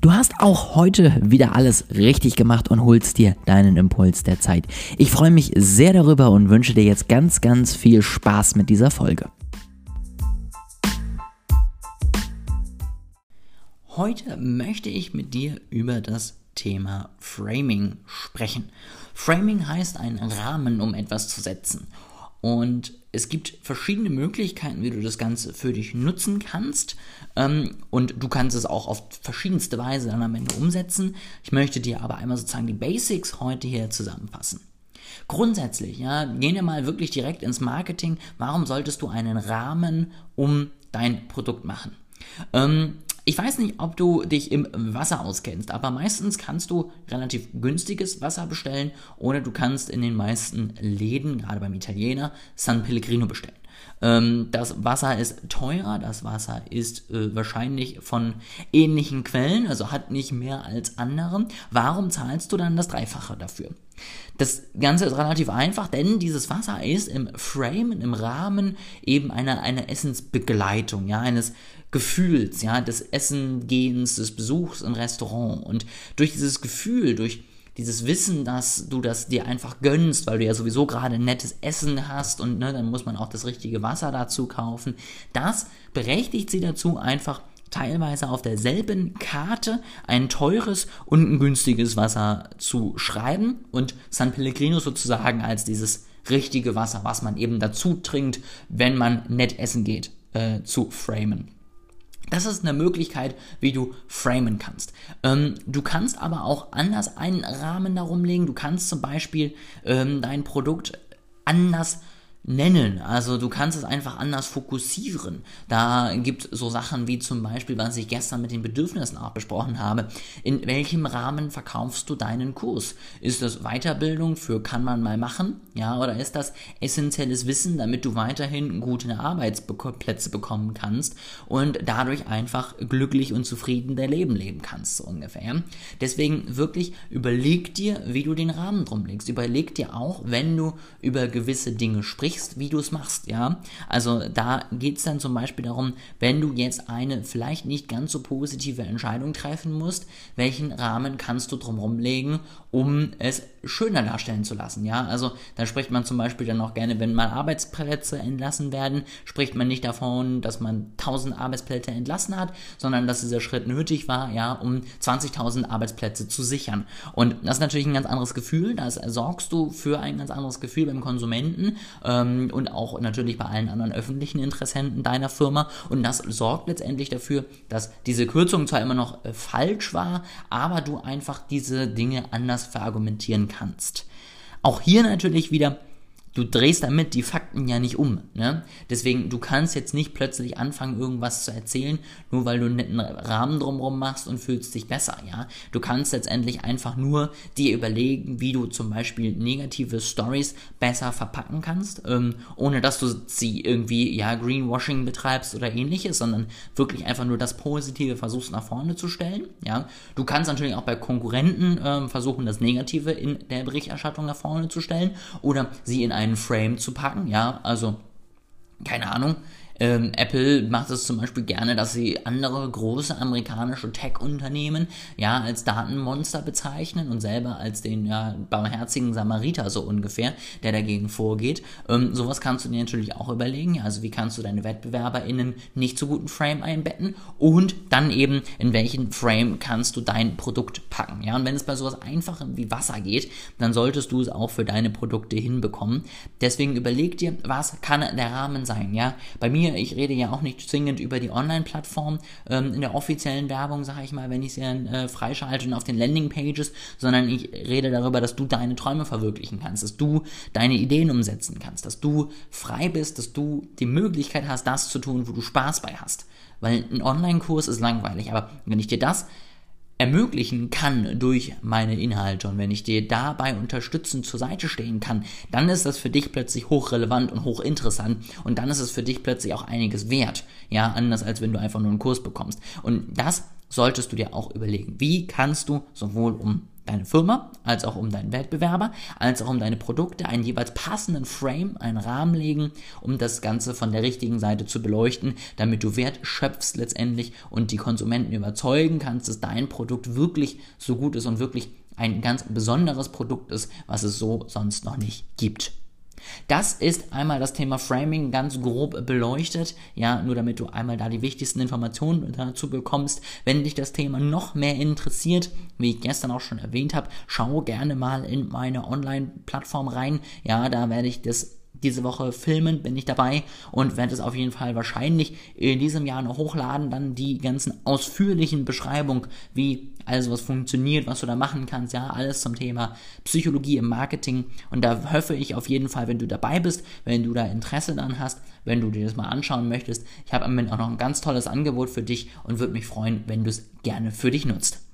Du hast auch heute wieder alles richtig gemacht und holst dir deinen Impuls der Zeit. Ich freue mich sehr darüber und wünsche dir jetzt ganz, ganz viel Spaß mit dieser Folge. Heute möchte ich mit dir über das Thema Framing sprechen. Framing heißt einen Rahmen, um etwas zu setzen. Und es gibt verschiedene Möglichkeiten, wie du das Ganze für dich nutzen kannst. Ähm, und du kannst es auch auf verschiedenste Weise dann am Ende umsetzen. Ich möchte dir aber einmal sozusagen die Basics heute hier zusammenfassen. Grundsätzlich, ja, gehen wir mal wirklich direkt ins Marketing. Warum solltest du einen Rahmen um dein Produkt machen? Ähm, ich weiß nicht, ob du dich im Wasser auskennst, aber meistens kannst du relativ günstiges Wasser bestellen oder du kannst in den meisten Läden, gerade beim Italiener, San Pellegrino bestellen. Ähm, das Wasser ist teurer, das Wasser ist äh, wahrscheinlich von ähnlichen Quellen, also hat nicht mehr als andere. Warum zahlst du dann das Dreifache dafür? Das Ganze ist relativ einfach, denn dieses Wasser ist im Frame, im Rahmen eben einer eine Essensbegleitung, ja, eines Gefühls, ja, des Essengehens, des Besuchs im Restaurant. Und durch dieses Gefühl, durch dieses Wissen, dass du das dir einfach gönnst, weil du ja sowieso gerade nettes Essen hast und ne, dann muss man auch das richtige Wasser dazu kaufen, das berechtigt sie dazu, einfach teilweise auf derselben Karte ein teures und ein günstiges Wasser zu schreiben und San Pellegrino sozusagen als dieses richtige Wasser, was man eben dazu trinkt, wenn man nett essen geht, äh, zu framen. Das ist eine Möglichkeit, wie du framen kannst. Ähm, du kannst aber auch anders einen Rahmen darum legen. Du kannst zum Beispiel ähm, dein Produkt anders nennen. Also du kannst es einfach anders fokussieren. Da gibt es so Sachen wie zum Beispiel, was ich gestern mit den Bedürfnissen auch besprochen habe. In welchem Rahmen verkaufst du deinen Kurs? Ist das Weiterbildung für kann man mal machen? Ja, oder ist das essentielles Wissen, damit du weiterhin gute Arbeitsplätze bekommen kannst und dadurch einfach glücklich und zufrieden dein Leben leben kannst, so ungefähr. Deswegen wirklich überleg dir, wie du den Rahmen drum legst. Überleg dir auch, wenn du über gewisse Dinge sprichst, überlegst, wie du es machst, ja. Also da geht es dann zum Beispiel darum, wenn du jetzt eine vielleicht nicht ganz so positive Entscheidung treffen musst, welchen Rahmen kannst du drumherum legen, um es schöner darstellen zu lassen, ja. Also da spricht man zum Beispiel dann auch gerne, wenn mal Arbeitsplätze entlassen werden, spricht man nicht davon, dass man 1000 Arbeitsplätze entlassen hat, sondern dass dieser Schritt nötig war, ja, um 20.000 Arbeitsplätze zu sichern. Und das ist natürlich ein ganz anderes Gefühl, da sorgst du für ein ganz anderes Gefühl beim Konsumenten ähm, und auch natürlich bei allen anderen öffentlichen Interessenten deiner Firma. Und das sorgt letztendlich dafür, dass diese Kürzung zwar immer noch äh, falsch war, aber du einfach diese Dinge anders verargumentieren kannst. Auch hier natürlich wieder du drehst damit die Fakten ja nicht um. Ne? Deswegen, du kannst jetzt nicht plötzlich anfangen, irgendwas zu erzählen, nur weil du einen netten Rahmen drumherum machst und fühlst dich besser. Ja? Du kannst letztendlich einfach nur dir überlegen, wie du zum Beispiel negative Stories besser verpacken kannst, ähm, ohne dass du sie irgendwie ja Greenwashing betreibst oder ähnliches, sondern wirklich einfach nur das Positive versuchst nach vorne zu stellen. Ja? Du kannst natürlich auch bei Konkurrenten ähm, versuchen, das Negative in der Berichterstattung nach vorne zu stellen oder sie in einen Frame zu packen, ja, also keine Ahnung, ähm, Apple macht es zum Beispiel gerne, dass sie andere große amerikanische Tech-Unternehmen ja als Datenmonster bezeichnen und selber als den ja, barmherzigen Samariter so ungefähr, der dagegen vorgeht. Ähm, sowas kannst du dir natürlich auch überlegen. Also wie kannst du deine WettbewerberInnen nicht so guten Frame einbetten und dann eben in welchen Frame kannst du dein Produkt packen. Ja, und wenn es bei sowas einfachem wie Wasser geht, dann solltest du es auch für deine Produkte hinbekommen. Deswegen überleg dir, was kann der Rahmen sein. Ja, bei mir mir, ich rede ja auch nicht zwingend über die Online-Plattform ähm, in der offiziellen Werbung, sage ich mal, wenn ich sie dann äh, freischalte und auf den Landing-Pages, sondern ich rede darüber, dass du deine Träume verwirklichen kannst, dass du deine Ideen umsetzen kannst, dass du frei bist, dass du die Möglichkeit hast, das zu tun, wo du Spaß bei hast. Weil ein Online-Kurs ist langweilig, aber wenn ich dir das ermöglichen kann durch meine Inhalte und wenn ich dir dabei unterstützend zur Seite stehen kann, dann ist das für dich plötzlich hochrelevant und hochinteressant und dann ist es für dich plötzlich auch einiges wert. Ja, anders als wenn du einfach nur einen Kurs bekommst. Und das solltest du dir auch überlegen. Wie kannst du sowohl um deine Firma, als auch um deinen Wettbewerber, als auch um deine Produkte einen jeweils passenden Frame, einen Rahmen legen, um das Ganze von der richtigen Seite zu beleuchten, damit du Wert schöpfst letztendlich und die Konsumenten überzeugen kannst, dass dein Produkt wirklich so gut ist und wirklich ein ganz besonderes Produkt ist, was es so sonst noch nicht gibt. Das ist einmal das Thema Framing ganz grob beleuchtet, ja, nur damit du einmal da die wichtigsten Informationen dazu bekommst. Wenn dich das Thema noch mehr interessiert, wie ich gestern auch schon erwähnt habe, schau gerne mal in meine Online-Plattform rein. Ja, da werde ich das diese Woche filmen, bin ich dabei und werde es auf jeden Fall wahrscheinlich in diesem Jahr noch hochladen, dann die ganzen ausführlichen Beschreibungen, wie alles was funktioniert, was du da machen kannst, ja, alles zum Thema Psychologie im Marketing und da hoffe ich auf jeden Fall, wenn du dabei bist, wenn du da Interesse dann hast, wenn du dir das mal anschauen möchtest. Ich habe am Ende auch noch ein ganz tolles Angebot für dich und würde mich freuen, wenn du es gerne für dich nutzt.